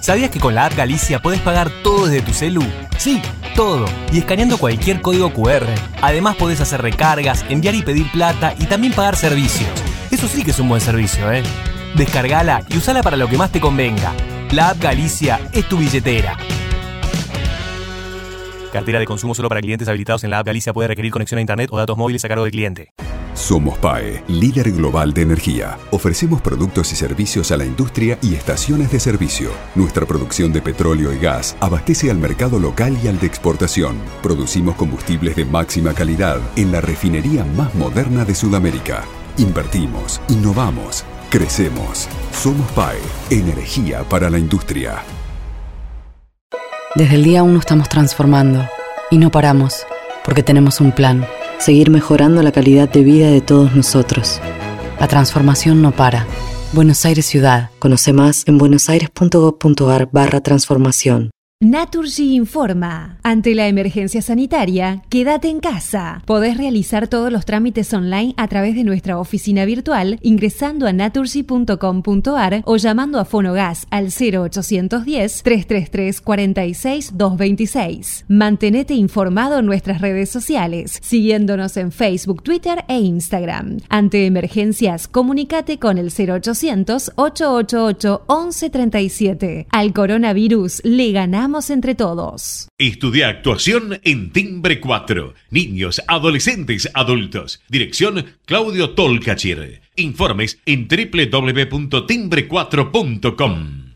¿Sabías que con la app Galicia podés pagar todo desde tu celu? Sí, todo. Y escaneando cualquier código QR. Además podés hacer recargas, enviar y pedir plata y también pagar servicios. Eso sí que es un buen servicio, ¿eh? Descargala y usala para lo que más te convenga. La app Galicia es tu billetera. Cartera de consumo solo para clientes habilitados en la app Galicia puede requerir conexión a internet o datos móviles a cargo del cliente. Somos PAE, líder global de energía. Ofrecemos productos y servicios a la industria y estaciones de servicio. Nuestra producción de petróleo y gas abastece al mercado local y al de exportación. Producimos combustibles de máxima calidad en la refinería más moderna de Sudamérica. Invertimos, innovamos, crecemos. Somos PAE, energía para la industria. Desde el día 1 estamos transformando y no paramos porque tenemos un plan seguir mejorando la calidad de vida de todos nosotros. La transformación no para. Buenos Aires Ciudad. Conoce más en buenosaires.gov.ar barra transformación. Naturgy informa. Ante la emergencia sanitaria, quédate en casa. Podés realizar todos los trámites online a través de nuestra oficina virtual ingresando a naturgy.com.ar o llamando a Fonogas al 0810 333 46 226. Mantenete informado en nuestras redes sociales, siguiéndonos en Facebook, Twitter e Instagram. Ante emergencias, comunícate con el 0800 888 1137. Al coronavirus le ganamos entre todos. Estudia actuación en Timbre 4. Niños, adolescentes, adultos. Dirección Claudio Tolcachir. Informes en www.timbre4.com.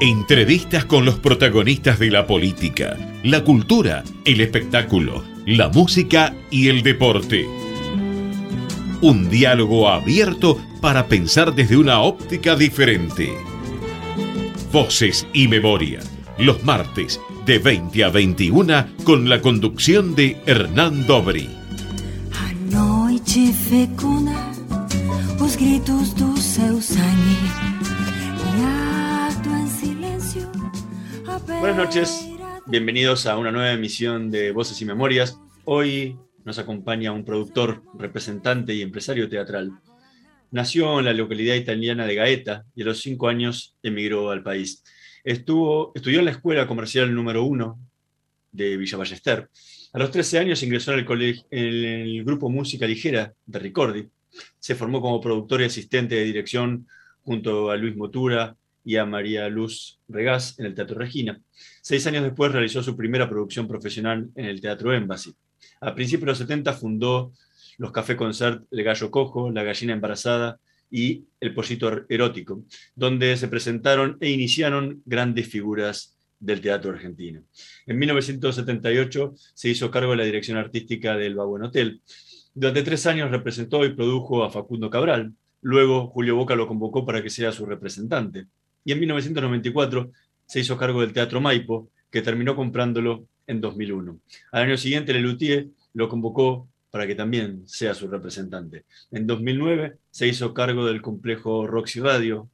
Entrevistas con los protagonistas de la política, la cultura, el espectáculo, la música y el deporte. Un diálogo abierto para pensar desde una óptica diferente. Voces y Memoria, los martes de 20 a 21 con la conducción de Hernán Dobri. gritos Buenas noches, bienvenidos a una nueva emisión de Voces y Memorias. Hoy nos acompaña un productor, representante y empresario teatral. Nació en la localidad italiana de Gaeta y a los cinco años emigró al país. Estuvo, estudió en la escuela comercial número uno de Villa Ballester. A los 13 años ingresó en el, colegio, el grupo Música Ligera de Ricordi. Se formó como productor y asistente de dirección junto a Luis Motura y a María Luz Regás en el Teatro Regina. Seis años después realizó su primera producción profesional en el Teatro Embassy. A principios de los 70 fundó los Café Concert El Gallo Cojo, La Gallina Embarazada y El Pollito Erótico, donde se presentaron e iniciaron grandes figuras del teatro argentino. En 1978 se hizo cargo de la dirección artística del Babuen Hotel. Durante tres años representó y produjo a Facundo Cabral. Luego Julio Boca lo convocó para que sea su representante. Y en 1994 se hizo cargo del Teatro Maipo, que terminó comprándolo en 2001. Al año siguiente, Lelutier lo convocó para que también sea su representante. En 2009 se hizo cargo del complejo Roxy Radio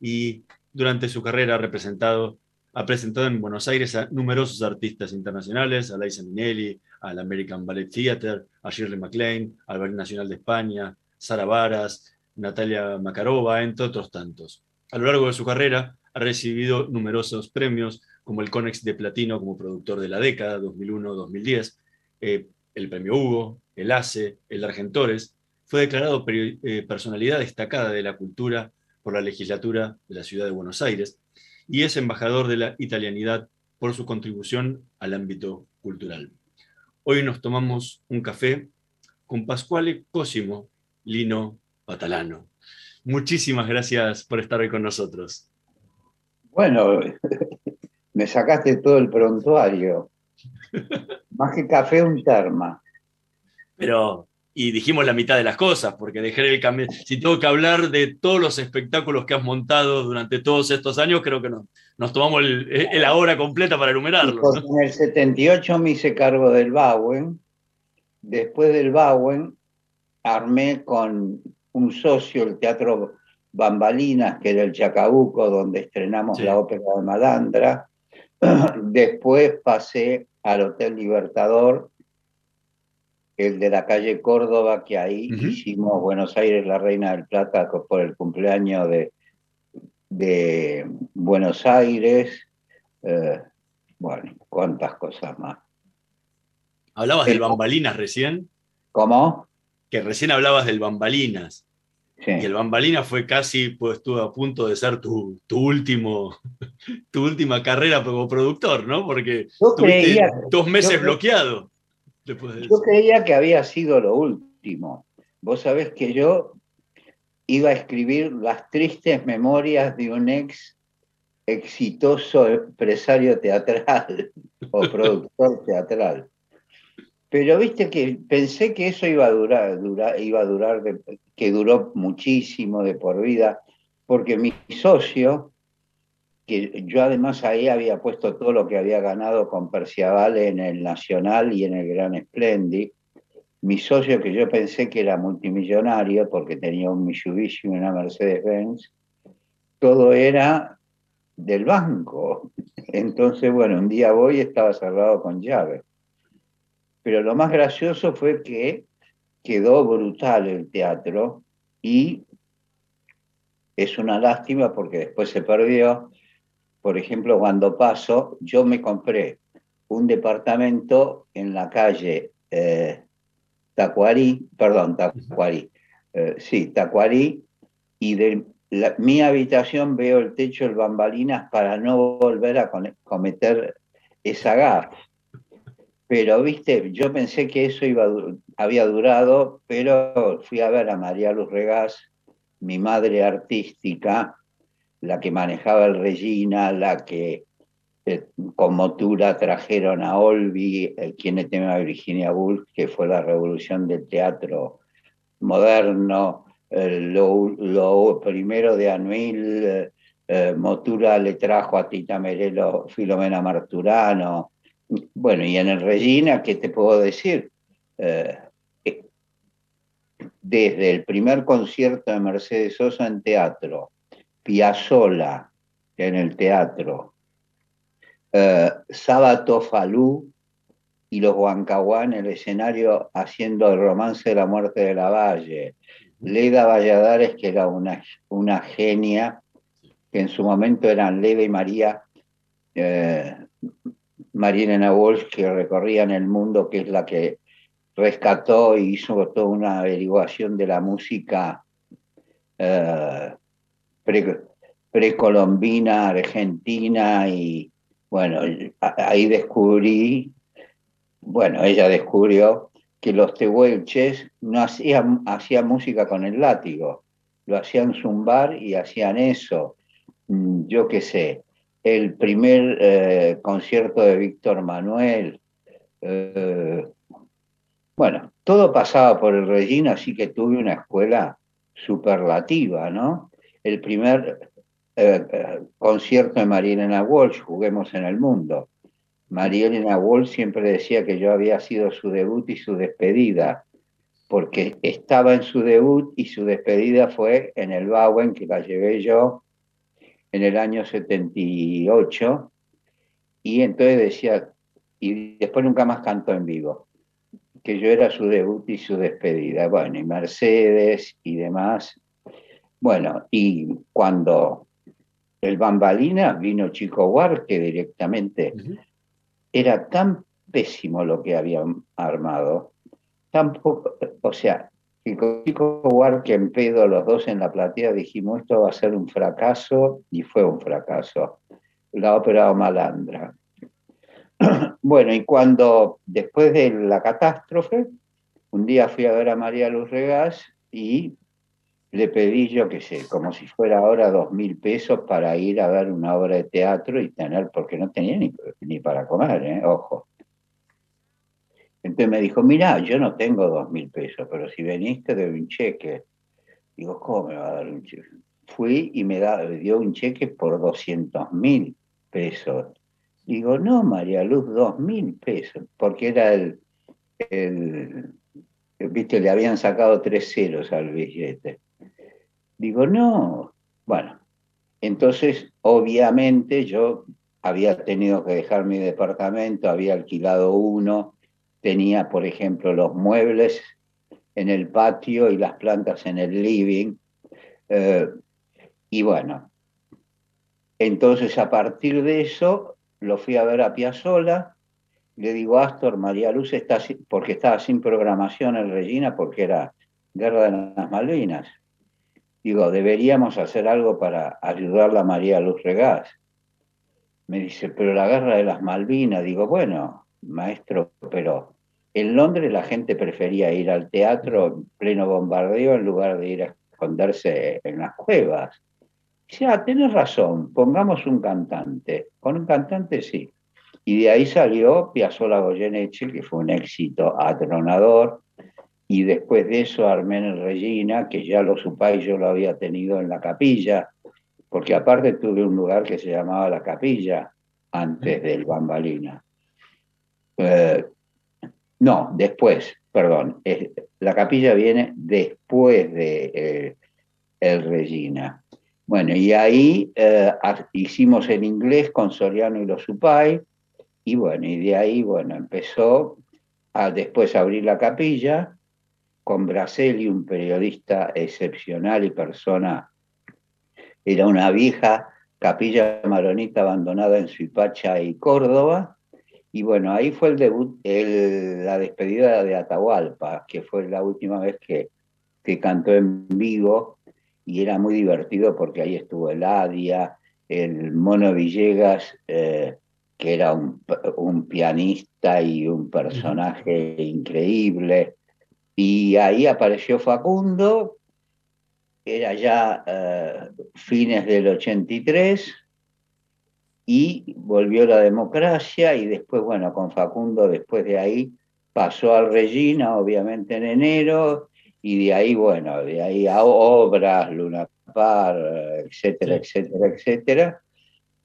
y durante su carrera ha, representado, ha presentado en Buenos Aires a numerosos artistas internacionales, a Liza Minnelli, al American Ballet Theater, a Shirley MacLaine, al Ballet Nacional de España, Sara Varas, Natalia Makarova, entre otros tantos. A lo largo de su carrera ha recibido numerosos premios, como el Conex de Platino como productor de la década, 2001-2010, eh, el Premio Hugo, el ACE, el Argentores. Fue declarado eh, personalidad destacada de la cultura por la legislatura de la ciudad de Buenos Aires y es embajador de la italianidad por su contribución al ámbito cultural. Hoy nos tomamos un café con Pascuale Cosimo Lino Patalano. Muchísimas gracias por estar hoy con nosotros. Bueno, me sacaste todo el prontuario. Más que café, un terma. Pero, y dijimos la mitad de las cosas, porque dejé el cambio. Si tengo que hablar de todos los espectáculos que has montado durante todos estos años, creo que no, nos tomamos la hora completa para enumerarlos. En el 78 me hice cargo del Bauen. Después del Bauen, armé con un socio el Teatro Bambalinas, que era el Chacabuco, donde estrenamos la ópera de Madandra. Después pasé al Hotel Libertador el de la calle Córdoba, que ahí hicimos Buenos Aires, la Reina del Plata, por el cumpleaños de, de Buenos Aires. Eh, bueno, cuántas cosas más. ¿Hablabas del Bambalinas recién? ¿Cómo? Que recién hablabas del Bambalinas. Y el Bambalinas fue casi, pues estuvo a punto de ser tu, último, tu última carrera como productor, ¿no? Porque tuviste dos meses bloqueado. yo creía que había sido lo último. Vos sabés que yo iba a escribir las tristes memorias de un ex exitoso empresario teatral o productor teatral. Pero viste que pensé que eso iba a durar, iba a durar, que duró muchísimo de por vida, porque mi socio, que yo además ahí había puesto todo lo que había ganado con Percival en el Nacional y en el Gran Splendid, mi socio que yo pensé que era multimillonario porque tenía un Mitsubishi y una Mercedes-Benz, todo era del banco. Entonces, bueno, un día voy y estaba cerrado con llave. Pero lo más gracioso fue que quedó brutal el teatro y es una lástima porque después se perdió. Por ejemplo, cuando paso, yo me compré un departamento en la calle eh, Tacuarí, perdón, Tacuarí, eh, sí, Tacuarí, y de mi habitación veo el techo del bambalinas para no volver a cometer esa gaf. Pero, viste, yo pensé que eso iba, había durado, pero fui a ver a María Luz Regás, mi madre artística, la que manejaba el Regina, la que eh, con motura trajeron a Olvi, eh, quien tema Virginia Woolf, que fue la revolución del teatro moderno, lo, primero de Anuil, eh, Motura le trajo a Tita Merelo Filomena Marturano, bueno, y en el Regina, ¿qué te puedo decir? Eh, eh, desde el primer concierto de Mercedes Sosa en teatro, Piazzolla en el teatro, eh, Sábato Falú y los Huancahuá en el escenario haciendo el romance de la muerte de la Valle, Leda Valladares, que era una, una genia, que en su momento eran Leda y María María Walsh, que recorría en el mundo, que es la que rescató y hizo toda una averiguación de la música eh, precolombina, argentina, y bueno, ahí descubrí, bueno, ella descubrió que los tehuelches no hacían, hacían música con el látigo, lo hacían zumbar y hacían eso, mm, yo qué sé, el primer eh, concierto de Víctor Manuel. Eh, bueno, todo pasaba por el Regina, así que tuve una escuela superlativa, ¿no? El primer eh, concierto de María Elena Walsh, Juguemos en el Mundo. María Elena Walsh siempre decía que yo había sido su debut y su despedida, porque estaba en su debut y su despedida fue en el Bowen, que la llevé yo en el año 78, y entonces decía, y después nunca más cantó en vivo, que yo era su debut y su despedida. Bueno, y Mercedes y demás. Bueno, y cuando el Bambalina vino Chico Huarque directamente, era tan pésimo lo que habían armado, tampoco, o sea, y con Chico pedo, los dos en la platea, dijimos, esto va a ser un fracaso, y fue un fracaso. La ópera Malandra. bueno, y cuando, después de la catástrofe, un día fui a ver a María Luz Regás y le pedí, yo qué sé, como si fuera ahora dos mil pesos para ir a ver una obra de teatro y tener, porque no tenía ni, ni para comer, ¿eh? ojo. Entonces me dijo, mira, yo no tengo dos mil pesos, pero si veniste de un cheque. Digo, ¿cómo me va a dar un cheque? Fui y me, dio un cheque por 200 mil pesos. Digo, no, María Luz, dos mil pesos, porque era el, viste, le habían sacado tres ceros al billete. Digo, no. Bueno, entonces, obviamente yo había tenido que dejar mi departamento, había alquilado uno, tenía, por ejemplo, los muebles en el patio y las plantas en el living. Eh, y bueno, entonces a partir de eso lo fui a ver a Piazzola. Le digo, Astor, María Luz está, porque estaba sin programación en Regina, porque era Guerra de las Malvinas. Digo, deberíamos hacer algo para ayudarla a María Luz Regás. Me dice, pero la Guerra de las Malvinas. Digo, bueno, maestro, pero en Londres la gente prefería ir al teatro en pleno bombardeo en lugar de ir a esconderse en las cuevas. Dice, ah, tenés razón, pongamos un cantante. Con un cantante sí. Y de ahí salió Piazzolla Goyeneche, que fue un éxito atronador. Y después de eso Armen Regina, que ya lo supáis, yo lo había tenido en la capilla, porque aparte tuve un lugar que se llamaba La Capilla antes del Bambalina. Eh, no, después, perdón. la capilla viene después de eh, el Regina. Bueno, y ahí eh, hicimos en inglés con Soriano y los Supay, y bueno, y de ahí, bueno, empezó a después abrir la capilla con Braseli, un periodista excepcional y persona, era una vieja capilla maronita abandonada en Suipacha y Córdoba, y bueno, ahí fue el debut, la despedida de Atahualpa, que fue la última vez que, que cantó en vivo y era muy divertido porque ahí estuvo el Adia, el Mono Villegas, eh, que era un, pianista y un personaje increíble. Y ahí apareció Facundo, era ya eh, fines del 83, y volvió la democracia y después, bueno, con Facundo después de ahí pasó al Regina, obviamente en enero, y de ahí, bueno, de ahí a obras, Luna Par, etcétera, etcétera, etcétera,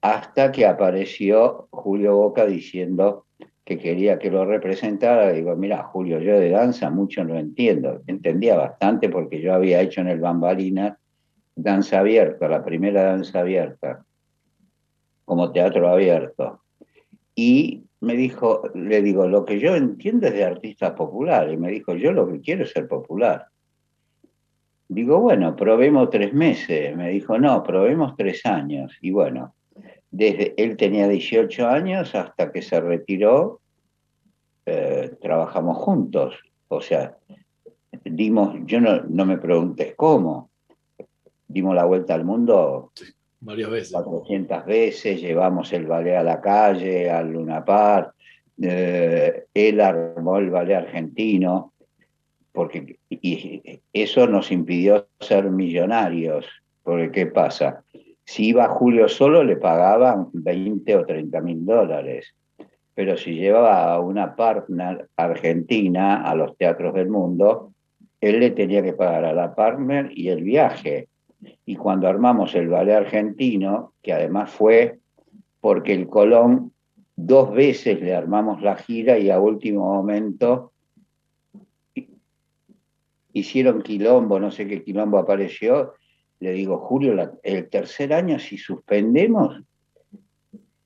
hasta que apareció Julio Boca diciendo que quería que lo representara. Digo, mira, Julio, yo de danza mucho no entiendo. Entendía bastante porque yo había hecho en el Bambalina danza abierta, la primera danza abierta como teatro abierto. Y me dijo, le digo, lo que yo entiendo es de artistas populares. Y me dijo, yo lo que quiero es ser popular. Digo, bueno, probemos tres meses. Me dijo, no, probemos tres años. Y bueno, desde él tenía 18 años hasta que se retiró, eh, trabajamos juntos. O sea, dimos, yo no, no me preguntes cómo, dimos la vuelta al mundo Varias veces. 400 veces, llevamos el ballet a la calle, al Luna Park. Eh, él armó el ballet argentino, porque y eso nos impidió ser millonarios. Porque, ¿qué pasa? Si iba Julio solo, le pagaban 20 o 30 mil dólares. Pero si llevaba a una partner argentina a los teatros del mundo, él le tenía que pagar a la partner y el viaje. Y cuando armamos el ballet argentino, que además fue porque el Colón dos veces le armamos la gira y a último momento hicieron quilombo, no sé qué quilombo apareció. Le digo, Julio, el tercer año si suspendemos,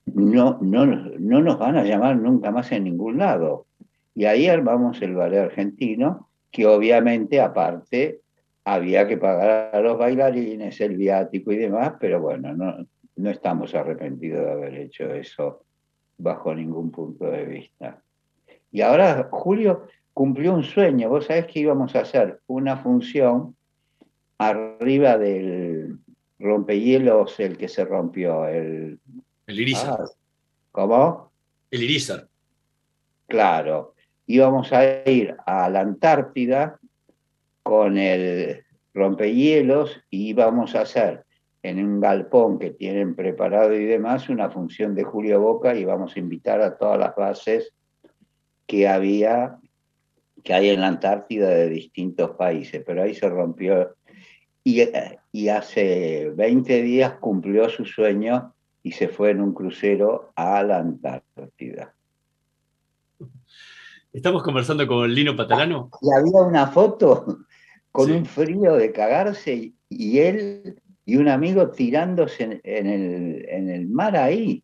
no, no, no nos van a llamar nunca más en ningún lado. Y ahí armamos el ballet argentino, que obviamente aparte había que pagar a los bailarines, el viático y demás, pero bueno, no, no estamos arrepentidos de haber hecho eso bajo ningún punto de vista. Y ahora Julio cumplió un sueño. Vos sabés que íbamos a hacer una función arriba del rompehielos, el que se rompió, el... El Irizar. Ah, ¿Cómo? El Irizar. Claro. Íbamos a ir a la Antártida con el rompehielos y vamos a hacer en un galpón que tienen preparado y demás una función de Julio Boca y vamos a invitar a todas las bases que había que hay en la Antártida de distintos países, pero ahí se rompió y, y hace 20 días cumplió su sueño y se fue en un crucero a la Antártida. Estamos conversando con Lino Patalano. Y había una foto con un frío de cagarse y él y un amigo tirándose en, el, mar ahí.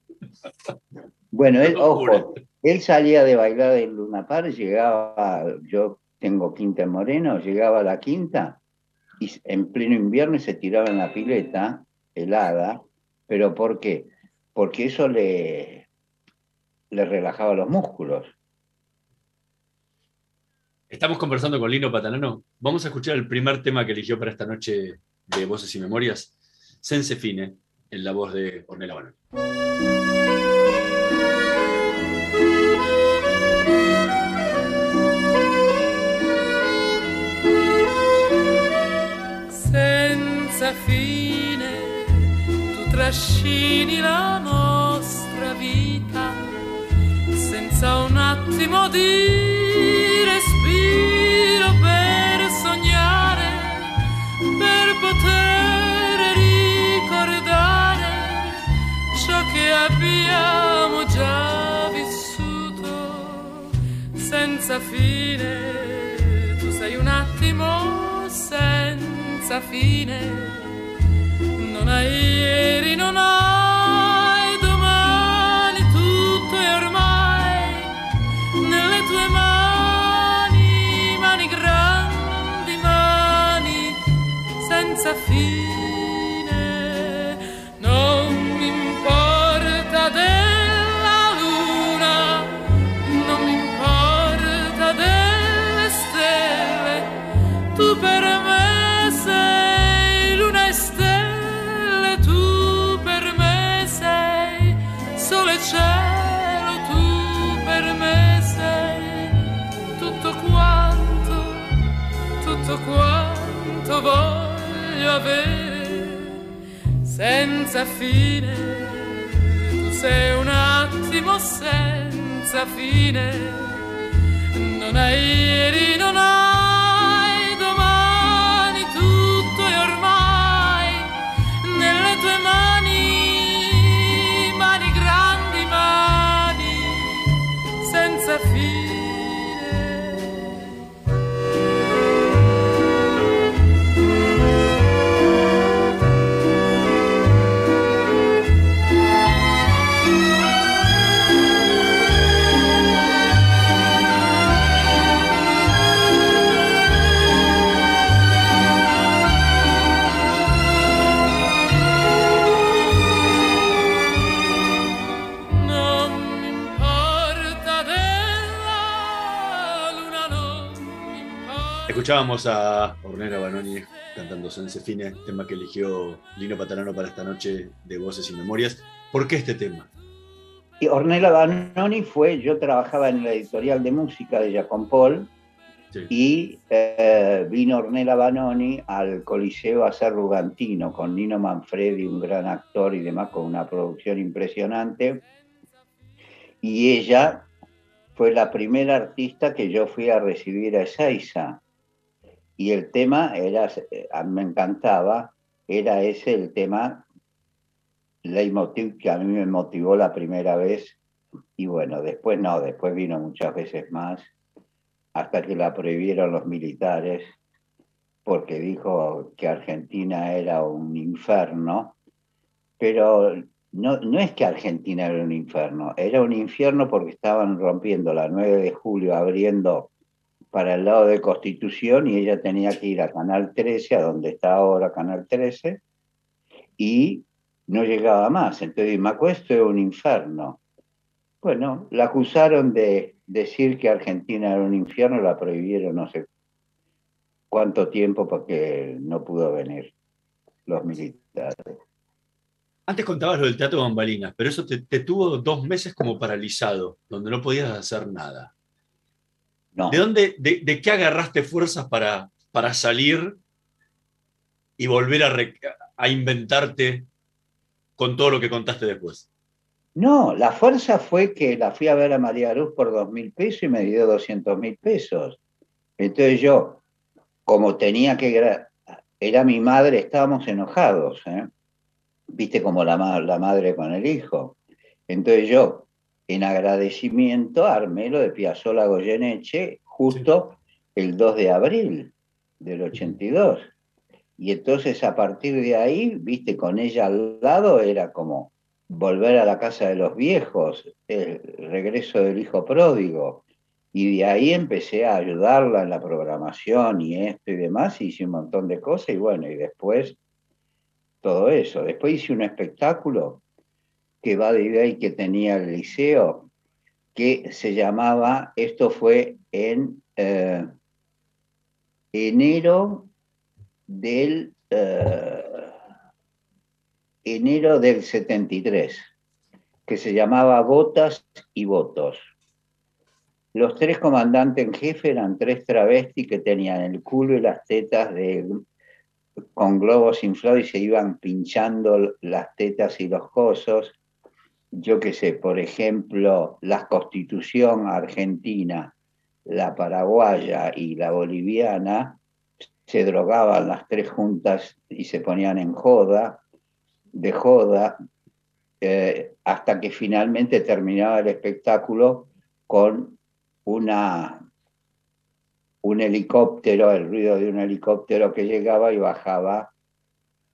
Bueno, él, ojo, Él salía de bailar en Luna Par, llegaba, yo tengo quinta en Moreno, llegaba a la quinta y en pleno invierno se tiraba en la pileta helada, pero ¿por qué? Porque eso le, le relajaba los músculos. Estamos conversando con Lino Patanano. Vamos a escuchar el primer tema que eligió para esta noche de Voces y Memorias, Sense Fine, en la voz de Ornella Banoni. Senza fine tu trascini la nostra vita senza un attimo di poter ricordare ciò che abbiamo già vissuto senza fine. Tu sei un attimo senza fine, non hai ieri, non hai senza avere senza fine. Tu sei un attimo senza fine, non hai ieri, non hai Escuchábamos a Ornella Banoni cantando Sense Fine, tema que eligió Lino Patanano para esta noche de Voces y Memorias. ¿Por qué este tema? Y Ornella Banoni fue, yo trabajaba en la editorial de música de Jacob Paul Sí. y eh, vino Ornella Banoni al Coliseo a hacer Rugantino con Nino Manfredi, un gran actor y demás, con una producción impresionante. Y ella fue la primera artista que yo fui a recibir a Ezeiza. Y el tema era, eh, a mí me encantaba, era ese el tema leitmotiv que a mí me motivó la primera vez. Y bueno, después no, después vino muchas veces más, hasta que la prohibieron los militares, porque dijo que Argentina era un infierno. Pero no, no es que Argentina era un infierno, era un infierno porque estaban rompiendo la 9 de julio, abriendo para el lado de Constitución y ella tenía que ir a Canal 13, a donde está ahora Canal 13, y no llegaba más. Entonces, Maco, esto es un infierno. Bueno, la acusaron de decir que Argentina era un infierno, la prohibieron no sé cuánto tiempo porque no pudo venir los militares. Antes contabas lo del teatro de bambalinas, pero eso te, te tuvo dos meses como paralizado, donde no podías hacer nada. No. ¿De dónde, de, de qué agarraste fuerzas para, para salir y volver a, re- a inventarte con todo lo que contaste después? No, la fuerza fue que la fui a ver a María Luz por dos mil pesos y me dio 200 mil pesos. Entonces yo, como tenía que, era mi madre, estábamos enojados, ¿eh? viste como la, la madre con el hijo. Entonces yo, en agradecimiento, armé lo de Piazzolla Goyeneche justo el 2 de abril del 82. Y entonces a partir de ahí, viste, con ella al lado era como Volver a la casa de los viejos, el regreso del hijo pródigo. Y de ahí empecé a ayudarla en la programación y esto y demás, y hice un montón de cosas y bueno, y después todo eso. Después hice un espectáculo que ahí que tenía el liceo, que se llamaba, esto fue en eh, enero del eh, enero del 73, que se llamaba Botas y Votos. Los tres comandantes en jefe eran tres travestis que tenían el culo y las tetas de, con globos inflados y se iban pinchando las tetas y los cosos. Yo qué sé, por ejemplo, la constitución argentina, la paraguaya y la boliviana, se drogaban las tres juntas y se ponían en joda, de joda, eh, hasta que finalmente terminaba el espectáculo con una, un helicóptero, el ruido de un helicóptero que llegaba y bajaba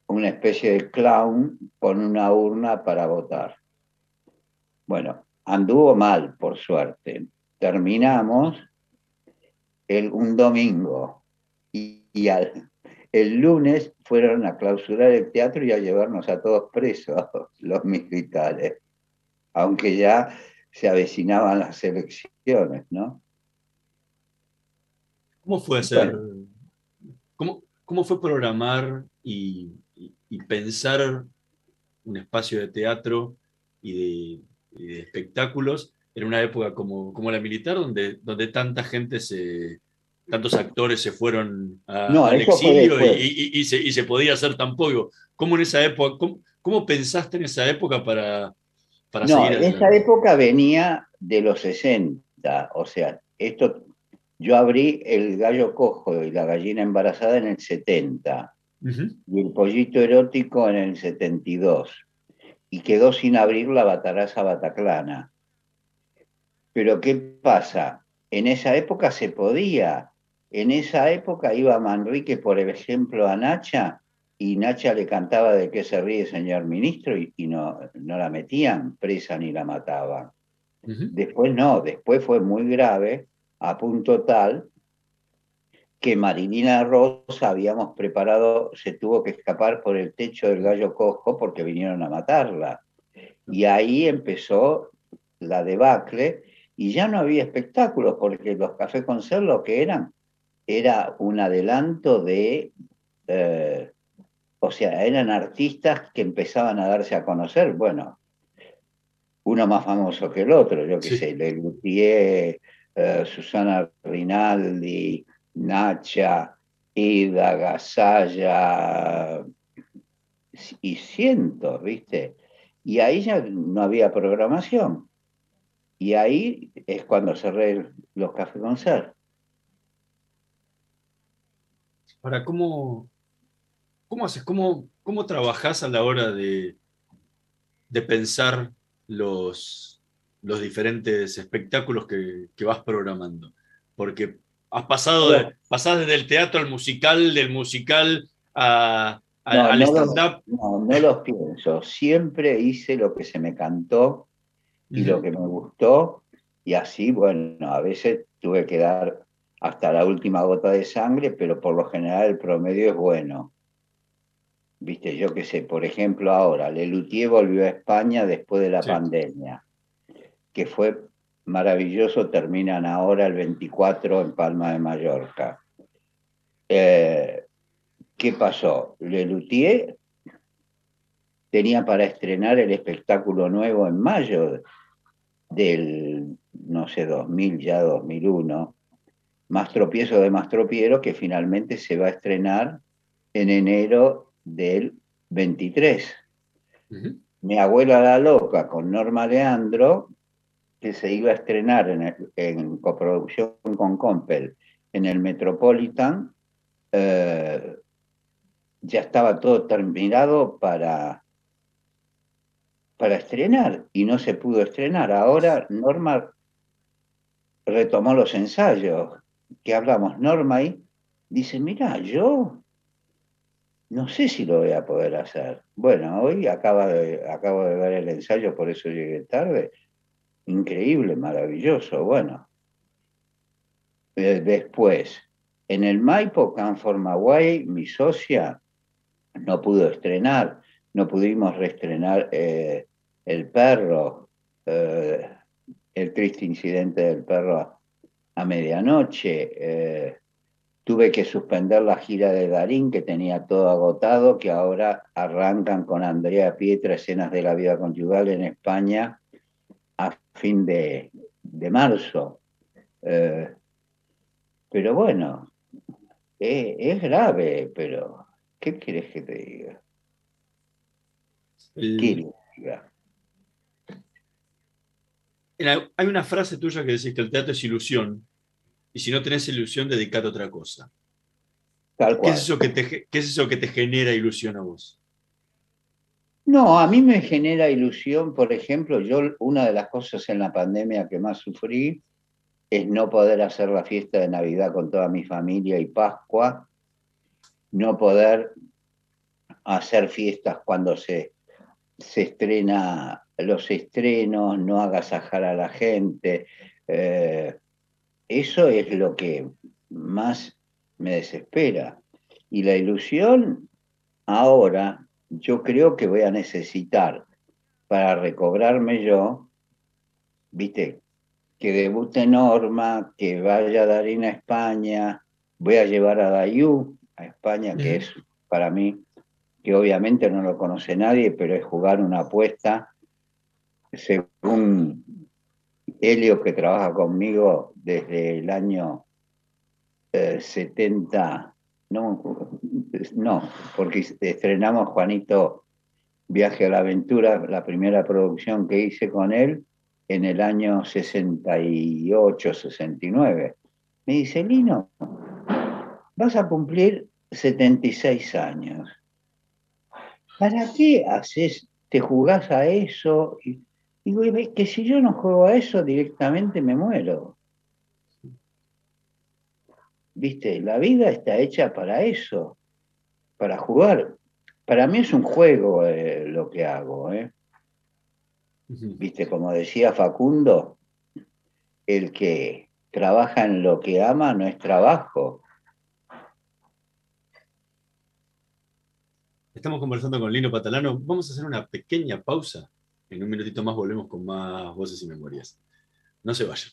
una especie de clown con una urna para votar. Bueno, anduvo mal, por suerte. Terminamos el, un domingo y, y al, el lunes fueron a clausurar el teatro y a llevarnos a todos presos los militares, aunque ya se avecinaban las elecciones, ¿no? ¿Cómo fue hacer, cómo, cómo, fue programar y, y, y, pensar un espacio de teatro y de, y de, espectáculos en una época como, como la militar, donde, donde tanta gente se, tantos actores se fueron a, no, al exilio y, y, se, y, se, podía hacer tan poco. ¿Cómo en esa época, cómo, cómo pensaste en esa época para, para no, seguir? En esa época venía de los 60, o sea, esto, yo abrí el gallo cojo y la gallina embarazada en el 70 uh -huh. y el pollito erótico en el 72 y quedó sin abrir la bataraza bataclana. Pero ¿qué pasa? En esa época se podía, en esa época iba Manrique, por ejemplo, a Nacha y Nacha le cantaba de qué se ríe, señor ministro, y, y no, no, la metían presa ni la mataban. Uh -huh. Después no, después fue muy grave, a punto tal que Marilina Rosa habíamos preparado, se tuvo que escapar por el techo del gallo cojo porque vinieron a matarla. Y ahí empezó la debacle y ya no había espectáculos porque los cafés con ser lo que eran era un adelanto de, eh, o sea, eran artistas que empezaban a darse a conocer, bueno, uno más famoso que el otro, yo qué sí. sé, Le Luthier, eh, Susana Rinaldi, Nacha, Ida, Gasalla, y cientos, ¿viste? Y ahí ya no había programación. Y ahí es cuando cerré los cafés con ser. Ahora, ¿cómo, cómo haces? ¿Cómo, cómo trabajas a la hora de, de pensar los, los diferentes espectáculos que, que, vas programando? Porque has pasado, de, pasado desde el teatro al musical, del musical a, a, no, al no stand-up. No, no los pienso. Siempre hice lo que se me cantó y uh -huh. lo que me gustó. Y así, bueno, a veces tuve que dar hasta la última gota de sangre, pero por lo general el promedio es bueno. Viste, yo qué sé, por ejemplo, ahora, Lelutier volvió a España después de la sí. pandemia, que fue maravilloso, terminan ahora el 24 en Palma de Mallorca. Eh, ¿Qué pasó? Lelutier tenía para estrenar el espectáculo nuevo en mayo del, no sé, 2000, ya 2001, más tropiezo de más tropiero, que finalmente se va a estrenar en enero del 23. Uh -huh. Mi abuela la loca con Norma Leandro, que se iba a estrenar en, coproducción con Compel en el Metropolitan, eh, ya estaba todo terminado para, para estrenar y no se pudo estrenar. Ahora Norma retomó los ensayos que hablamos, Norma, y dice, mira, yo no sé si lo voy a poder hacer. Bueno, hoy acaba de, acabo de ver el ensayo, por eso llegué tarde. Increíble, maravilloso. Bueno, Eh, después, en el Maipo Canfor Maguay, mi socia no pudo estrenar, no pudimos reestrenar eh, El Perro, eh, el triste incidente del perro a, medianoche. tuve que suspender la gira de Darín, que tenía todo agotado, que ahora arrancan con Andrea Pietra, escenas de la vida conyugal en España a fin de, de marzo. Eh, pero bueno, eh, es grave, pero ¿qué quieres que te diga? El- ¿Qué diga? Hay una frase tuya que decís que el teatro es ilusión, y si no tenés ilusión, dedicate a otra cosa. Tal ¿Qué es, eso que te, ge- qué es eso que te genera ilusión a vos? No, a mí me genera ilusión, por ejemplo, yo una de las cosas en la pandemia que más sufrí es no poder hacer la fiesta de Navidad con toda mi familia y Pascua, no poder hacer fiestas cuando se, se estrena los estrenos, no agasajar a la gente. eh, eso es lo que más me desespera. Y la ilusión ahora yo creo que voy a necesitar para recobrarme yo, viste, que debute Norma, que vaya Darín a España, voy a llevar a Dayú a España, que es para mí, que obviamente no lo conoce nadie, pero es jugar una apuesta, según Helio, que trabaja conmigo desde el año eh, 70, no, no, porque estrenamos Juanito Viaje a la Aventura, la primera producción que hice con él en el año 68, 69. Me dice, Lino, vas a cumplir 76 años. ¿Para qué haces, te jugás a eso? Y digo, "Y ve que si yo no juego a eso directamente me muero. Viste, la vida está hecha para eso, para jugar. Para mí es un juego eh, lo que hago. ¿eh? Viste, como decía Facundo, el que trabaja en lo que ama no es trabajo. Estamos conversando con Lino Patalano. Vamos a hacer una pequeña pausa. En un minutito más volvemos con más voces y memorias. No se vayan.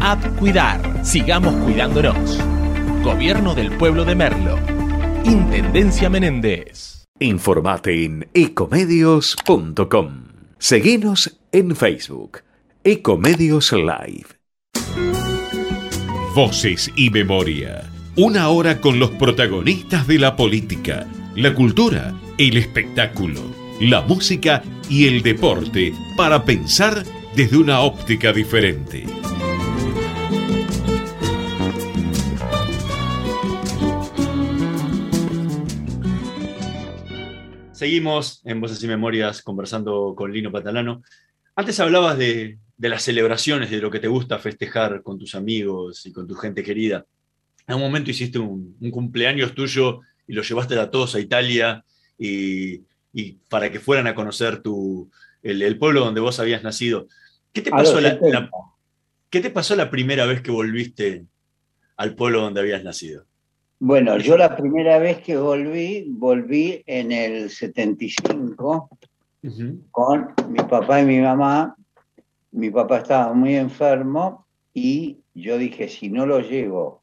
App Cuidar. Sigamos cuidándonos. Gobierno del Pueblo de Merlo. Intendencia Menéndez. Informate en ecomedios.com. Seguinos en Facebook. Ecomedios Live. Voces y memoria. Una hora con los protagonistas de la política, la cultura, el espectáculo, la música y el deporte para pensar desde una óptica diferente. Seguimos en Voces y Memorias conversando con Lino Patalano. Antes hablabas de, de las celebraciones, de lo que te gusta festejar con tus amigos y con tu gente querida. en un momento hiciste un, un cumpleaños tuyo y lo llevaste a todos a Italia y, y para que fueran a conocer tu, el, el pueblo donde vos habías nacido. ¿Qué te, pasó los la, 70. la- ¿Qué te pasó la primera vez que volviste al pueblo donde habías nacido? Bueno, yo la primera vez que volví, volví en el 75 con mi papá y mi mamá. Mi papá estaba muy enfermo y yo dije, si no lo llevo,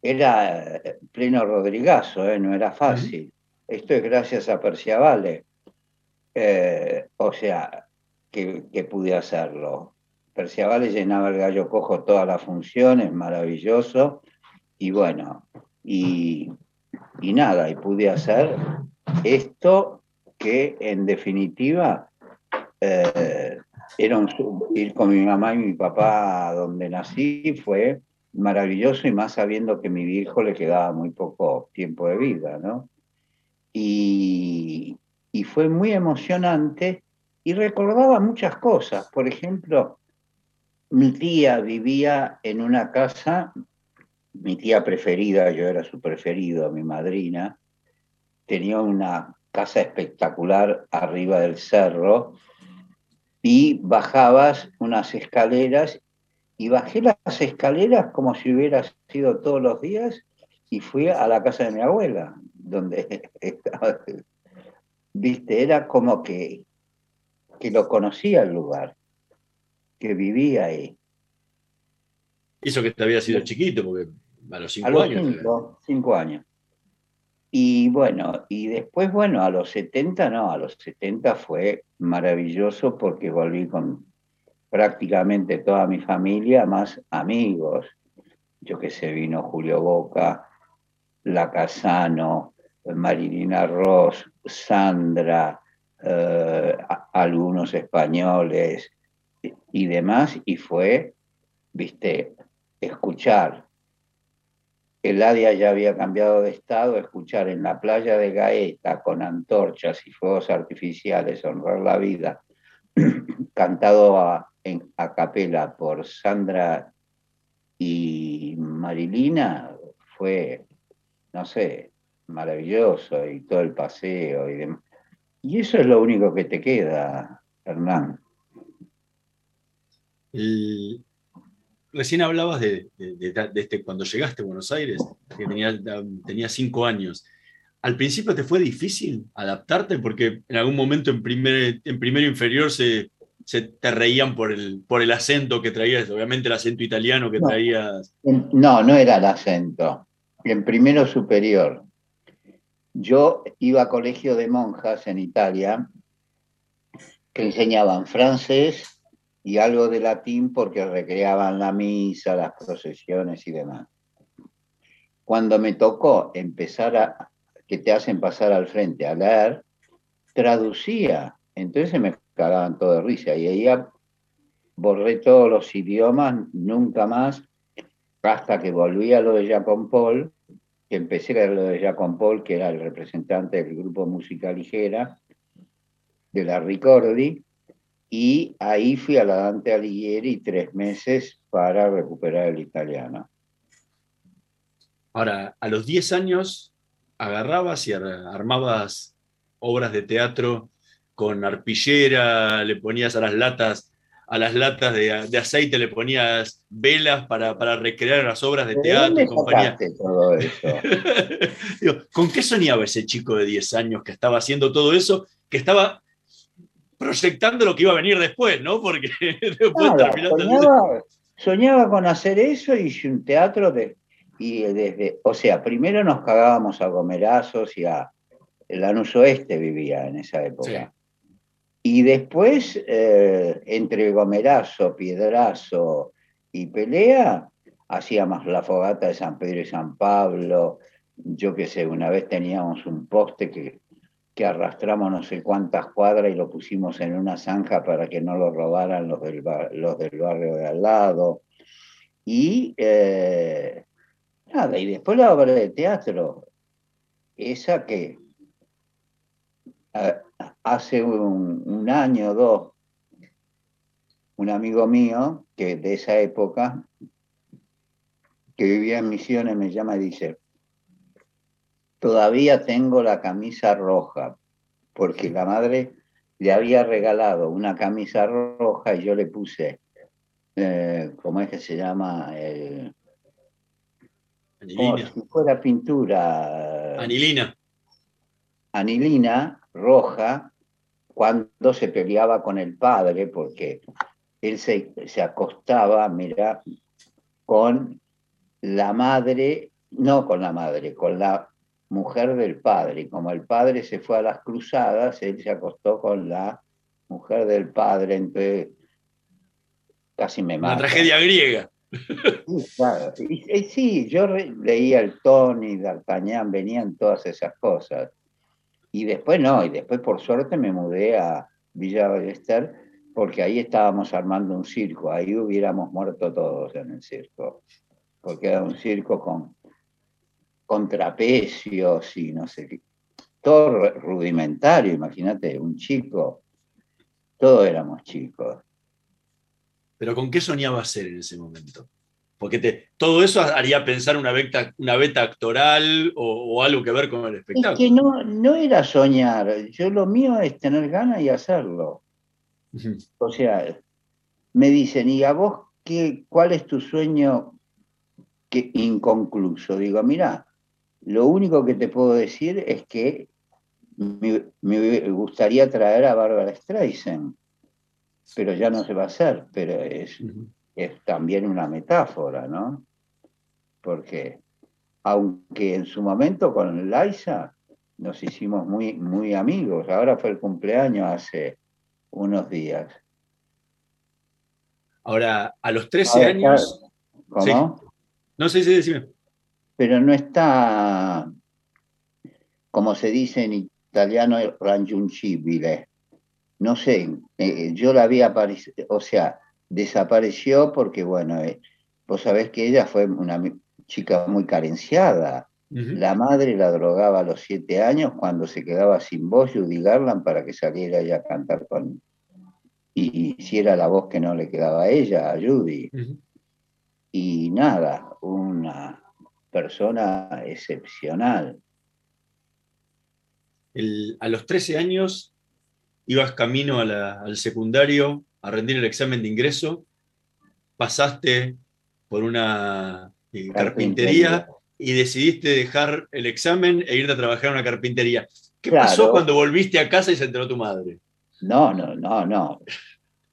era pleno Rodrigazo, ¿eh? no era fácil. Esto es gracias a Perciavale. Eh, o sea, que, que pude hacerlo. Perciavale llenaba el gallo cojo todas las funciones, maravilloso. Y bueno, y, nada, y pude hacer esto que en definitiva eh, era ir con mi mamá y mi papá donde nací fue maravilloso y más sabiendo que a mi hijo le quedaba muy poco tiempo de vida, ¿no? Y, y fue muy emocionante y recordaba muchas cosas. Por ejemplo, mi tía vivía en una casa, mi tía preferida, yo era su preferido, mi madrina, tenía una casa espectacular arriba del cerro y bajabas unas escaleras y bajé las escaleras como si hubiera sido todos los días y fui a la casa de mi abuela, donde estaba, viste, era como que, que lo conocía el lugar, que vivía ahí. Hizo que te había sido chiquito, porque a los cinco a los años. cinco, cinco años. Y bueno, y después, bueno, a los 70 no, a los 70 fue maravilloso porque volví con prácticamente toda mi familia, más amigos. Yo que sé, vino Julio Boca, La Casano, Marilina Ross, Sandra, eh, algunos españoles y demás, y fue, viste, escuchar el ADIA ya había cambiado de estado, escuchar en la playa de Gaeta con antorchas y fuegos artificiales honrar la vida, cantado a, en, a capela por Sandra y Marilina, fue, no sé, maravilloso y todo el paseo y demás. Y eso es lo único que te queda, Hernán. Recién hablabas de, de- de- de este, cuando llegaste a Buenos Aires, que tenías tenía cinco años. ¿Al principio te fue difícil adaptarte? Porque en algún momento en, primer, en primero inferior se, se te reían por el, por el acento que traías, obviamente el acento italiano que No. traías. En- No, no era el acento. En primero superior. Yo iba a colegio de monjas en Italia que enseñaban francés y algo de latín porque recreaban la misa, las procesiones y demás. Cuando me tocó empezar a, que te hacen pasar al frente a leer, traducía. Entonces me cagaban todo de risa y ya borré todos los idiomas, nunca más hasta que volví a lo de Jacob Paul, que empecé a lo de Jacob Paul, que era el representante del grupo Música Ligera, de la Ricordi, y ahí fui a la Dante Alighieri tres meses para recuperar el italiano. Ahora, a los 10 años agarrabas y ar- armabas obras de teatro con arpillera, le ponías a las latas, a las latas de, de aceite, le ponías velas para, para recrear las obras de ¿De teatro dónde compañía. todo? Digo, ¿Con qué soñaba ese chico de 10 años que estaba haciendo todo eso? Que estaba proyectando lo que iba a venir después, ¿no? Porque después Nada, soñaba, soñaba con hacer eso y hice un teatro de, y desde, o sea, primero nos cagábamos a gomerazos y a el Anus Oeste vivía en esa época. Y después, eh, entre gomerazo, piedrazo y pelea, hacíamos la fogata de San Pedro y San Pablo. Yo qué sé, una vez teníamos un poste que, que arrastramos no sé cuántas cuadras y lo pusimos en una zanja para que no lo robaran los del, los del barrio de al lado. Y eh, nada, y después la obra de teatro, esa que eh, hace un, un año o dos, un amigo mío que de esa época, que vivía en Misiones, me llama y dice, todavía tengo la camisa roja, porque la madre le había regalado una camisa roja y yo le puse, eh, ¿cómo es que se llama? El, como Anilina. si fuera pintura. Anilina. Anilina roja cuando se peleaba con el padre, porque él se, se acostaba, mira, con la madre, no con la madre, con la mujer del padre. Como el padre se fue a las cruzadas, él se acostó con la mujer del padre, entonces casi me Una mata. tragedia griega. Sí, claro. Y- y sí, yo leía el Tony, D'Artagnan, venían todas esas cosas. Y después no, y después por suerte me mudé a Villa Ballester porque ahí estábamos armando un circo, ahí hubiéramos muerto todos en el circo, porque era un circo con, con trapecios y no sé qué, todo ru- rudimentario, imagínate, un chico, todos éramos chicos. Pero ¿con qué soñaba ser en ese momento? Porque te- todo eso haría pensar una beta, una beta actoral o, o algo que ver con el Es espectáculo. que no, no era soñar, yo lo mío es tener ganas y hacerlo. O sea, me dicen, ¿y a vos qué, cuál es tu sueño que, inconcluso? Digo, mira, lo único que te puedo decir es que me, me gustaría traer a Bárbara Streisand, pero ya no se va a hacer, pero es, también una metáfora, ¿no? Porque aunque en su momento con Laisa nos hicimos muy, muy amigos, ahora fue el cumpleaños hace unos días. Ahora, a los 13 Ahora, años. ¿Cómo? Sí. No sé si decime. Pero no está, como se dice en italiano, raggiungibile. No sé, eh, yo la vi aparecer, o sea, desapareció porque, bueno, eh, vos sabés que ella fue una chica muy carenciada. La madre la drogaba a los siete años cuando se quedaba sin voz Judy Garland para que saliera ella a cantar con y hiciera la voz que no le quedaba a ella, a Judy. Y nada, una persona excepcional. El- a los 13 años ibas camino a la- al secundario a rendir el examen de ingreso, pasaste por una eh, carpintería y decidiste dejar el examen e irte a trabajar en una carpintería. ¿Qué Claro. pasó cuando volviste a casa y se enteró tu madre? No, no, no, no.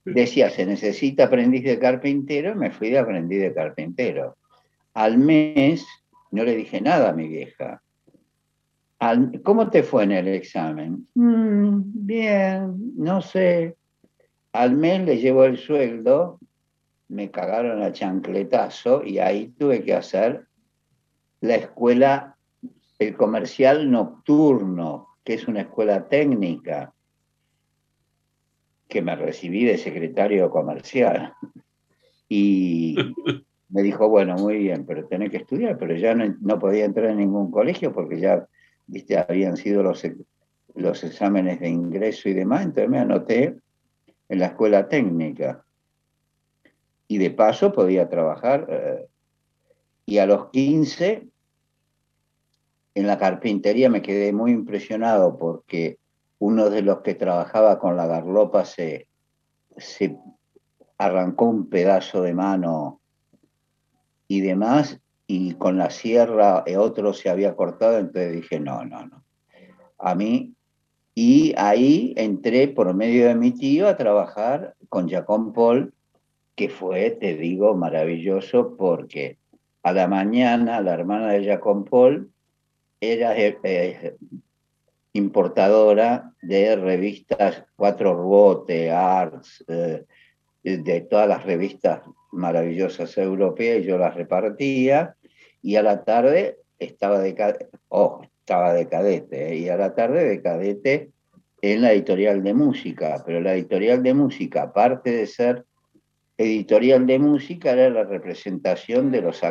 Decía, se necesita aprendiz de carpintero, me fui de aprendiz de carpintero. Al mes, no le dije nada a mi vieja. Al- ¿Cómo te fue en el examen? "Mm, bien, no sé. Al mes le llevo el sueldo, me cagaron a chancletazo y ahí tuve que hacer la escuela, el comercial nocturno, que es una escuela técnica que me recibí de secretario comercial. Y me dijo, bueno, muy bien, pero tenés que estudiar, pero ya no, podía entrar en ningún colegio porque ya, viste, habían sido los, los exámenes de ingreso y demás, entonces me anoté en la escuela técnica. Y de paso podía trabajar. eh, y a los 15, en la carpintería me quedé muy impresionado porque uno de los que trabajaba con la garlopa se, se arrancó un pedazo de mano y demás, y con la sierra eh, otro se había cortado, entonces dije, no, no, no. A mí, y ahí entré por medio de mi tío a trabajar con Jacón Paul, que fue, te digo, maravilloso porque a la mañana la hermana de Jacón Paul era eh, eh, importadora de revistas Cuatro Robote, Arts, de todas las revistas maravillosas europeas, y yo las repartía, y a la tarde estaba de, ca- ojo, estaba de cadete, ¿eh? y a la tarde de cadete en la editorial de música, pero la editorial de música, aparte de ser editorial de música, era la representación de los,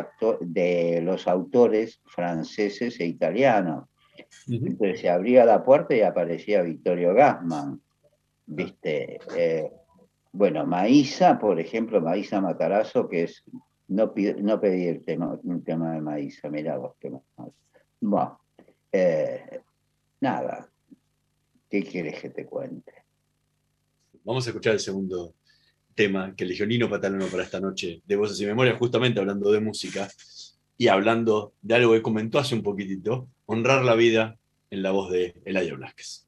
de los autores franceses e italianos. Entonces se abría la puerta y aparecía Victorio Gassman, ¿viste? Eh, bueno, Maísa, por ejemplo, Maísa Matarazo, que es No, no pedí el tema, un tema de maíz, mirá vos qué mal. Bueno, eh, nada. ¿Qué quieres que te cuente? Vamos a escuchar el segundo tema que eligió Nino para esta noche de Voces y Memorias, justamente hablando de música y hablando de algo que comentó hace un poquitito, honrar la vida en la voz de Eladio Blasquez.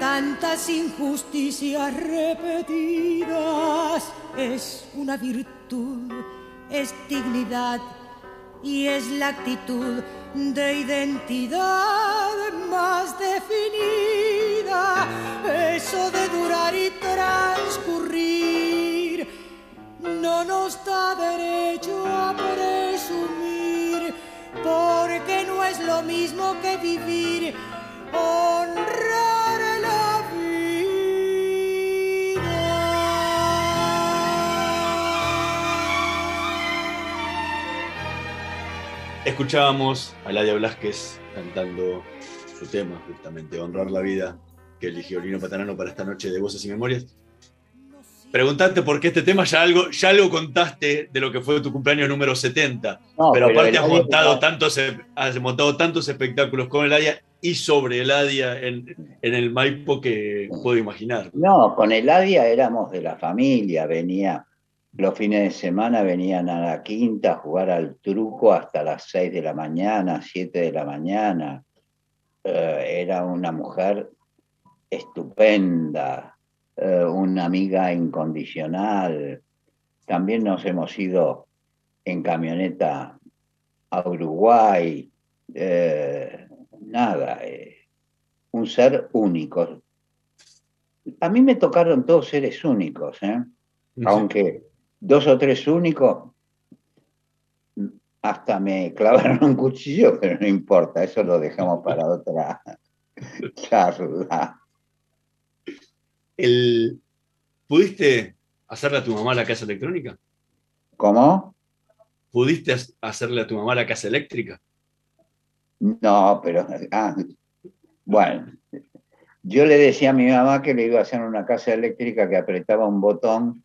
tantas injusticias repetidas. Es una virtud, es dignidad y es la actitud de identidad más definida. Eso de durar y transcurrir no nos da derecho a presumir, porque no es lo mismo que vivir, Escuchábamos a Ladia Blasquez cantando su tema, justamente, Honrar la Vida, que eligió Lino Patanano para esta noche de Voces y Memorias. Preguntarte por qué este tema, ya algo, ya algo contaste de lo que fue tu cumpleaños número 70, No, pero, pero aparte has montado, tantos, has montado tantos espectáculos con Eladia y sobre Eladia en, en el Maipo que puedo imaginar. No, con Eladia éramos de la familia, venía, los fines de semana venían a la quinta a jugar al truco hasta las 6 de la mañana, 7 de la mañana. Eh, era una mujer estupenda, eh, una amiga incondicional. También nos hemos ido en camioneta a Uruguay. eh, nada, un ser único. A mí me tocaron todos seres únicos, ¿eh? aunque dos o tres únicos, hasta me clavaron un cuchillo, pero no importa, eso lo dejamos para otra charla. El, ¿Pudiste hacerle a tu mamá la casa electrónica? ¿Cómo? ¿Pudiste ha- hacerle a tu mamá la casa eléctrica? No, pero, ah, bueno, yo le decía a mi mamá que le iba a hacer una casa eléctrica que apretaba un botón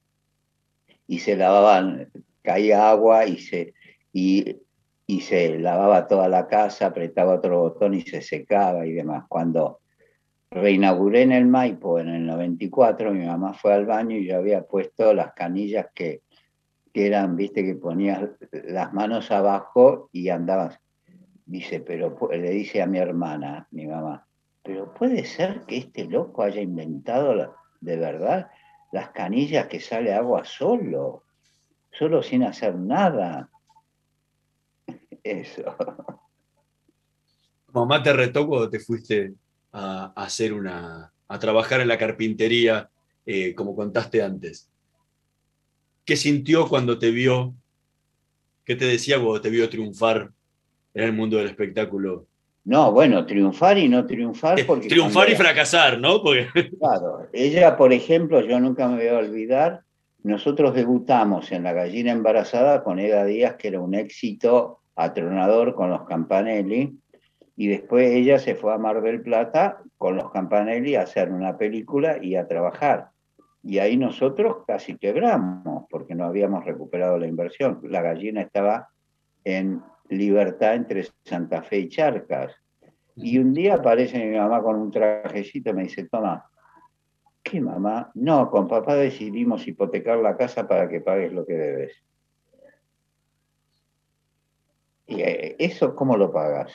y se lavaban, caía agua y se, y, y se lavaba toda la casa, apretaba otro botón y se secaba y demás. Cuando reinauguré en el Maipo en el 94, mi mamá fue al baño y yo había puesto las canillas que, que eran, viste, que ponías las manos abajo y andabas. Dice, pero le dice a mi hermana, mi mamá, pero puede ser que este loco haya inventado de verdad las canillas que sale agua solo, solo sin hacer nada. Eso. ¿Tu mamá te retó cuando te fuiste a, a hacer una, a trabajar en la carpintería, eh, como contaste antes? ¿Qué sintió cuando te vio? ¿Qué te decía cuando te vio triunfar en el mundo del espectáculo? No, bueno, triunfar y no triunfar porque... Triunfar y era- fracasar, ¿no? Porque Claro, ella, por ejemplo, yo nunca me voy a olvidar, nosotros debutamos en La Gallina Embarazada con Eda Díaz, que era un éxito atronador con los Campanelli, y después ella se fue a Mar del Plata con los Campanelli a hacer una película y a trabajar. Y ahí nosotros casi quebramos, porque no habíamos recuperado la inversión. La gallina estaba en libertad entre Santa Fe y Charcas. Y un día aparece mi mamá con un trajecito y me dice, toma, ¿qué mamá? No, con papá decidimos hipotecar la casa para que pagues lo que debes. ¿Y eh, eso cómo lo pagas?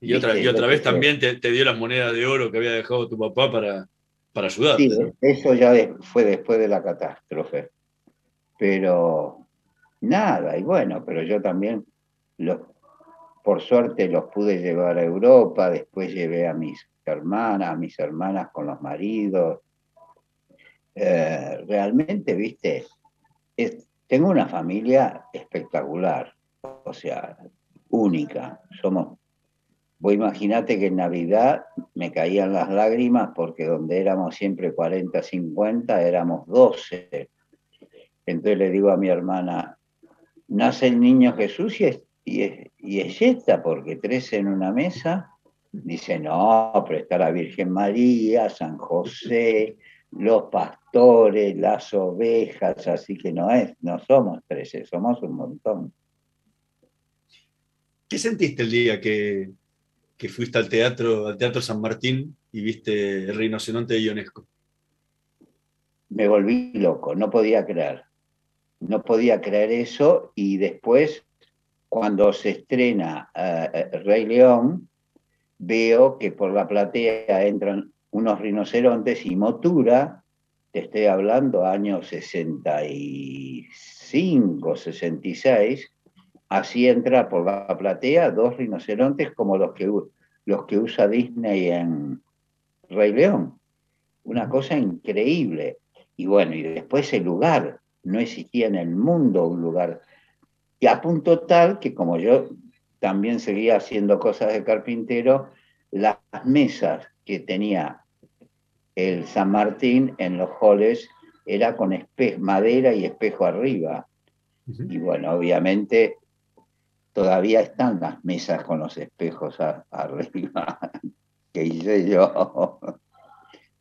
Y otra, y otra vez también te, te dio las monedas de oro que había dejado tu papá para, para ayudarte. Sí, eso ya fue después de la catástrofe. Pero nada, y bueno, pero yo también, los, por suerte, los pude llevar a Europa, después llevé a mis hermanas, a mis hermanas con los maridos. Eh, realmente, viste, tengo una familia espectacular, o sea, única. Somos Vos imaginate que en Navidad me caían las lágrimas porque donde éramos siempre 40, 50, éramos 12. Entonces le digo a mi hermana, nace el niño Jesús y es, y es, y es esta, porque tres en una mesa. Dice, no, pero está la Virgen María, San José, los pastores, las ovejas, así que no es, no somos 13, somos un montón. ¿Qué sentiste el día que, que fuiste al teatro, al Teatro San Martín y viste el rinoceronte de Ionesco? me volví loco, no podía creer. No podía creer eso y después, cuando se estrena eh, eh, Rey León, veo que por la platea entran unos rinocerontes y Motura, te estoy hablando años 65, 66, así entra por la platea dos rinocerontes como los que, los que usa Disney en Rey León. Una cosa increíble. Y bueno, y después el lugar, no existía en el mundo un lugar. Y a punto tal que como yo también seguía haciendo cosas de carpintero, las mesas que tenía el San Martín en los halls era con espe- madera y espejo arriba. Y bueno, obviamente todavía están las mesas con los espejos arriba que hice yo.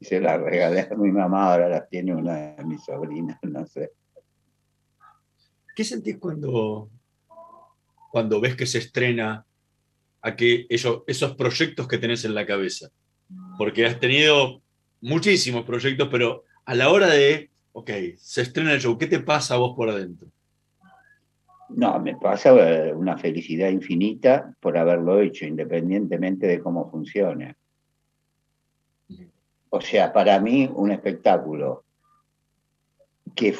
Se las regalé a mi mamá, ahora las tiene una de mis sobrinas, no sé. ¿Qué sentís cuando, cuando ves que se estrena a que ellos, esos proyectos que tenés en la cabeza? Porque has tenido muchísimos proyectos, pero a la hora de, ok, se estrena el show, ¿qué te pasa a vos por adentro? No, me pasa eh, una felicidad infinita por haberlo hecho, independientemente de cómo funcione. O sea, para mí un espectáculo que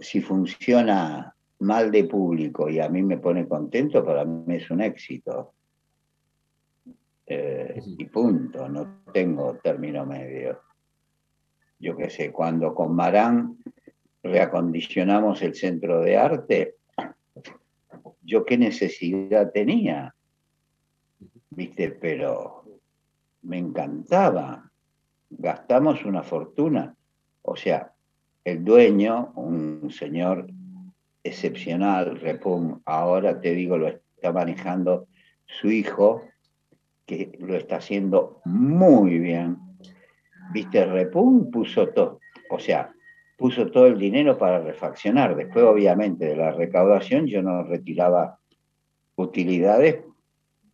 si funciona mal de público y a mí me pone contento, para mí es un éxito. Eh, y punto, no tengo término medio. Yo qué sé, cuando con Marán reacondicionamos el centro de arte, yo qué necesidad tenía, viste, pero me encantaba. Gastamos una fortuna. O sea, el dueño, un señor excepcional, Repum, ahora te digo, lo está manejando su hijo, que lo está haciendo muy bien. Viste, Repum puso todo, o sea, puso todo el dinero para refaccionar. Después, obviamente, de la recaudación yo no retiraba utilidades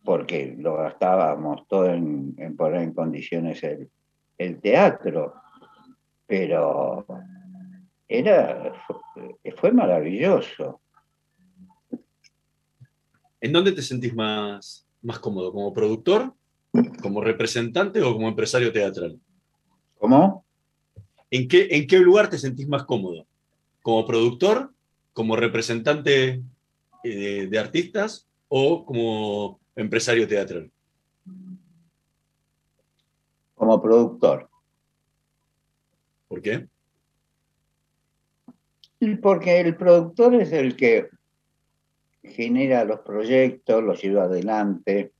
porque lo gastábamos todo en, poner en condiciones el, el teatro. Pero era, fue, fue maravilloso. ¿En dónde te sentís más, más cómodo? ¿Como productor? ¿Como representante o como empresario teatral? ¿Cómo? ¿En qué, ¿En qué lugar te sentís más cómodo? ¿Como productor? ¿Como representante eh, de, de artistas? ¿O como empresario teatral? Como productor. ¿Por qué? Porque el productor es el que genera los proyectos, los lleva adelante.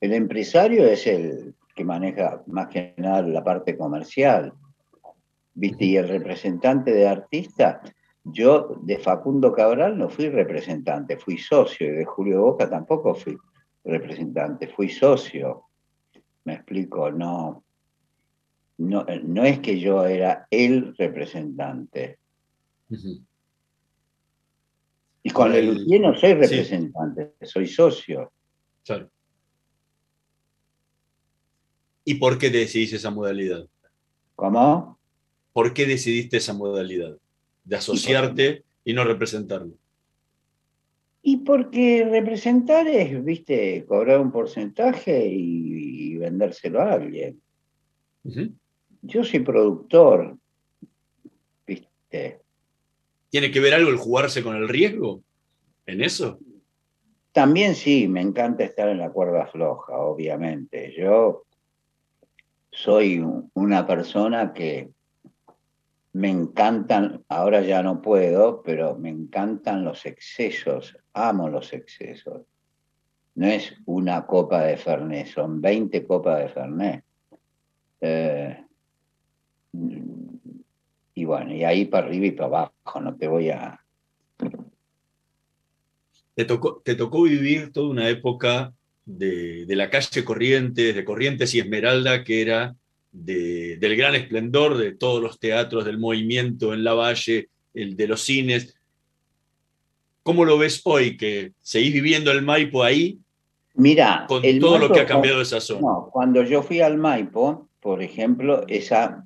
El empresario es el que maneja más que nada la parte comercial. Y el representante de artista, yo de Facundo Cabral no fui representante, fui socio, y de Julio Boca tampoco fui representante, fui socio. Me explico, no, no, no es que yo era el representante. Y con Luthier no soy sí. representante, soy socio. Claro. ¿Y por qué decidís esa modalidad? ¿Cómo? ¿Por qué decidiste esa modalidad? De asociarte y no representarlo. Y porque representar es, viste, cobrar un porcentaje y, y vendérselo a alguien. Yo soy productor, viste. ¿Tiene que ver algo el jugarse con el riesgo en eso? También sí, me encanta estar en la cuerda floja, obviamente. Yo soy un- una persona que me encantan, ahora ya no puedo, pero me encantan los excesos, amo los excesos. No es una copa de Fernet, son 20 copas de Fernet. Eh, y bueno, y ahí para arriba y para abajo, no te voy a... Te tocó, te tocó vivir toda una época de, de la calle Corrientes, de Corrientes y Esmeralda, que era de- del gran esplendor de todos los teatros, del movimiento en la valle, el de los cines. ¿Cómo lo ves hoy que seguís viviendo el Maipo ahí Mira, con el todo lo que ha cambiado esa zona? No, cuando yo fui al Maipo, por ejemplo, esa,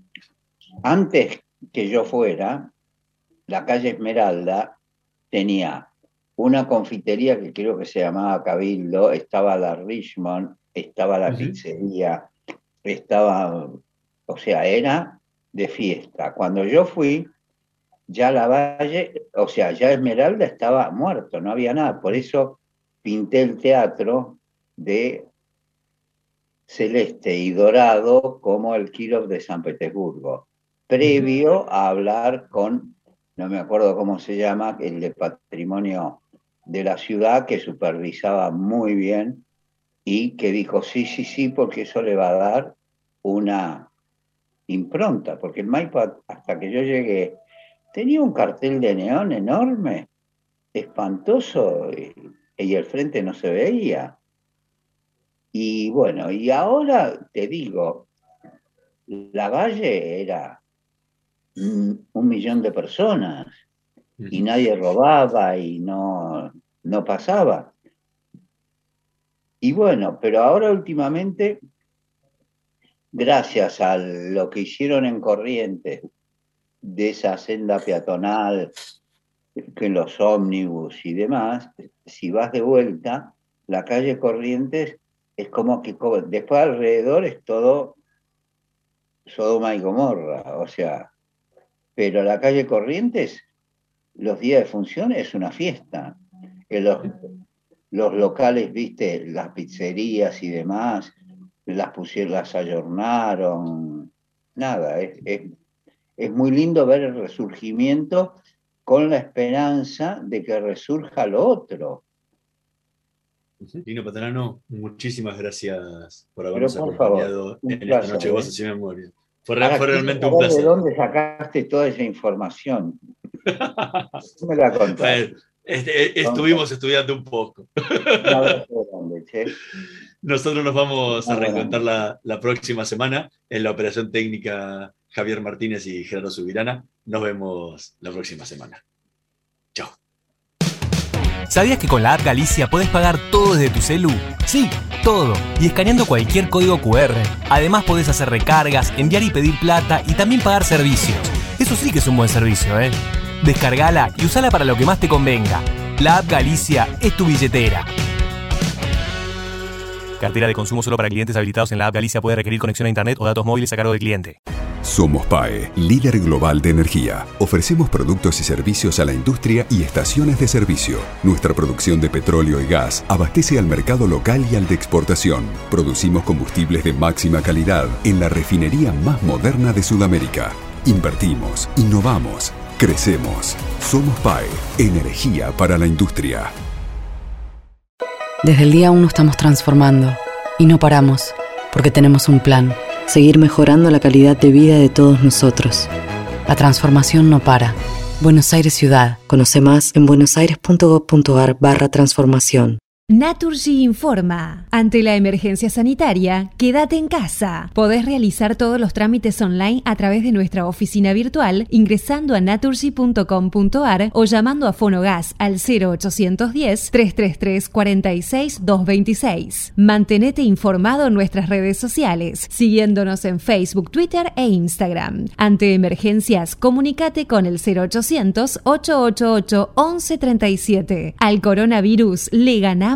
antes que yo fuera, la calle Esmeralda tenía una confitería que creo que se llamaba Cabildo, estaba la Richmond, estaba la pizzería, estaba, o sea, era de fiesta. Cuando yo fui, ya la valle, o sea, ya Esmeralda estaba muerto, no había nada. Por eso pinté el teatro de celeste y dorado como el Kirov de San Petersburgo, previo a hablar con, no me acuerdo cómo se llama, el de patrimonio de la ciudad que supervisaba muy bien y que dijo, sí, sí, sí, porque eso le va a dar una impronta, porque el Maipo hasta que yo llegué tenía un cartel de neón enorme, espantoso, y, y el frente no se veía. Y bueno, y ahora te digo, la valle era un millón de personas y nadie robaba y no, no pasaba. Y bueno, pero ahora últimamente, gracias a lo que hicieron en Corrientes, de esa senda peatonal, que los ómnibus y demás, si vas de vuelta, la calle Corrientes es como que después alrededor es todo Sodoma y Gomorra, o sea, pero la calle Corrientes, los días de función es una fiesta. Los, los locales, viste, las pizzerías y demás, las pusieron, las ayornaron, nada, es, es, es muy lindo ver el resurgimiento con la esperanza de que resurja lo otro. Lino Patanano, muchísimas gracias por habernos por acompañado en esta noche de. Voces y Memoria. Fue, Ahora fue realmente un placer. ¿De dónde sacaste toda esa información? ¿Tú me la? Bueno, este, estuvimos estudiando un poco. Nosotros nos vamos a reencontrar la, la próxima semana en la operación técnica Javier Martínez y Gerardo Subirana. Nos vemos la próxima semana. ¿Sabías que con la app Galicia puedes pagar todo desde tu celu? Sí, todo. Y escaneando cualquier código QR. Además podés hacer recargas, enviar y pedir plata y también pagar servicios. Eso sí que es un buen servicio, ¿eh? Descargala y usala para lo que más te convenga. La app Galicia es tu billetera. Cartera de consumo solo para clientes habilitados en la app Galicia puede requerir conexión a internet o datos móviles a cargo del cliente. Somos PAE, líder global de energía. Ofrecemos productos y servicios a la industria y estaciones de servicio. Nuestra producción de petróleo y gas abastece al mercado local y al de exportación. Producimos combustibles de máxima calidad en la refinería más moderna de Sudamérica. Invertimos, innovamos, crecemos. Somos PAE, energía para la industria. Desde el día 1 estamos transformando y no paramos, porque tenemos un plan, seguir mejorando la calidad de vida de todos nosotros. La transformación no para. Buenos Aires Ciudad. Conoce más en buenosaires.gov.ar barra transformación. Naturgy informa. Ante la emergencia sanitaria, quédate en casa. Podés realizar todos los trámites online a través de nuestra oficina virtual ingresando a naturgy.com.ar o llamando a Fonogas al 0810 333 46 226. Mantenete informado en nuestras redes sociales, siguiéndonos en Facebook, Twitter e Instagram. Ante emergencias, comunícate con el 0800 888 1137. Al coronavirus le ganamos